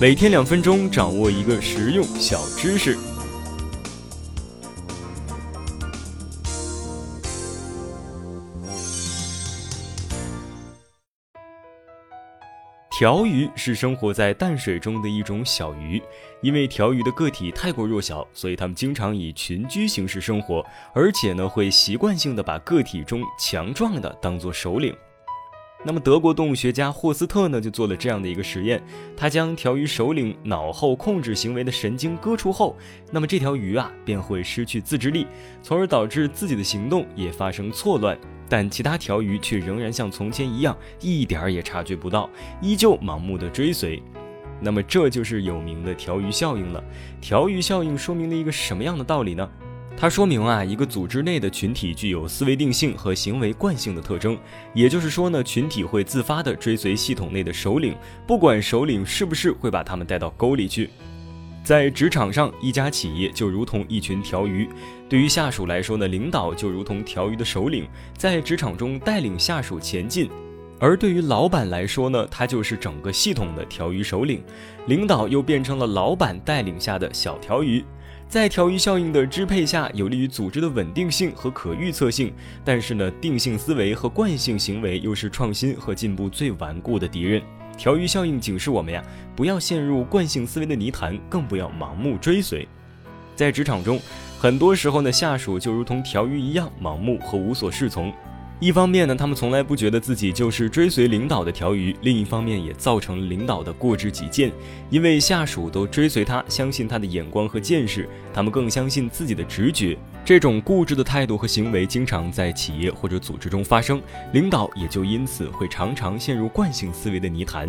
每天两分钟，掌握一个实用小知识。条鱼是生活在淡水中的一种小鱼，因为条鱼的个体太过弱小，所以它们经常以群居形式生活，而且呢会习惯性的把个体中强壮的当做首领。那么德国动物学家霍斯特呢就做了这样的一个实验，他将条鱼首领脑后控制行为的神经割除后，那么这条鱼啊便会失去自制力，从而导致自己的行动也发生错乱。但其他条鱼却仍然像从前一样，一点儿也察觉不到，依旧盲目的追随。那么这就是有名的条鱼效应了。条鱼效应说明了一个什么样的道理呢？它说明啊，一个组织内的群体具有思维定性和行为惯性的特征。也就是说呢，群体会自发地追随系统内的首领，不管首领是不是会把他们带到沟里去。在职场上，一家企业就如同一群条鱼。对于下属来说呢，领导就如同条鱼的首领，在职场中带领下属前进；而对于老板来说呢，他就是整个系统的条鱼首领，领导又变成了老板带领下的小条鱼。在条鱼效应的支配下，有利于组织的稳定性和可预测性。但是呢，定性思维和惯性行为又是创新和进步最顽固的敌人。条鱼效应警示我们呀，不要陷入惯性思维的泥潭，更不要盲目追随。在职场中，很多时候呢，下属就如同条鱼一样盲目和无所适从。一方面呢，他们从来不觉得自己就是追随领导的条鱼；另一方面，也造成了领导的过之己见，因为下属都追随他，相信他的眼光和见识，他们更相信自己的直觉。这种固执的态度和行为经常在企业或者组织中发生，领导也就因此会常常陷入惯性思维的泥潭。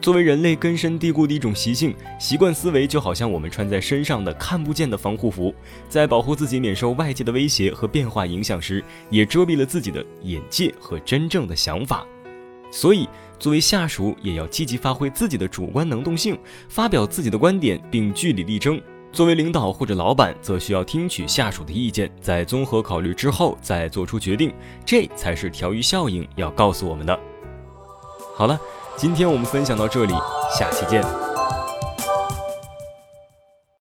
作为人类根深蒂固的一种习性，习惯思维就好像我们穿在身上的看不见的防护服，在保护自己免受外界的威胁和变化影响时，也遮蔽了自己的眼界和真正的想法。所以，作为下属也要积极发挥自己的主观能动性，发表自己的观点，并据理力争。作为领导或者老板，则需要听取下属的意见，在综合考虑之后再做出决定。这才是条鱼效应要告诉我们的。好了。今天我们分享到这里，下期见。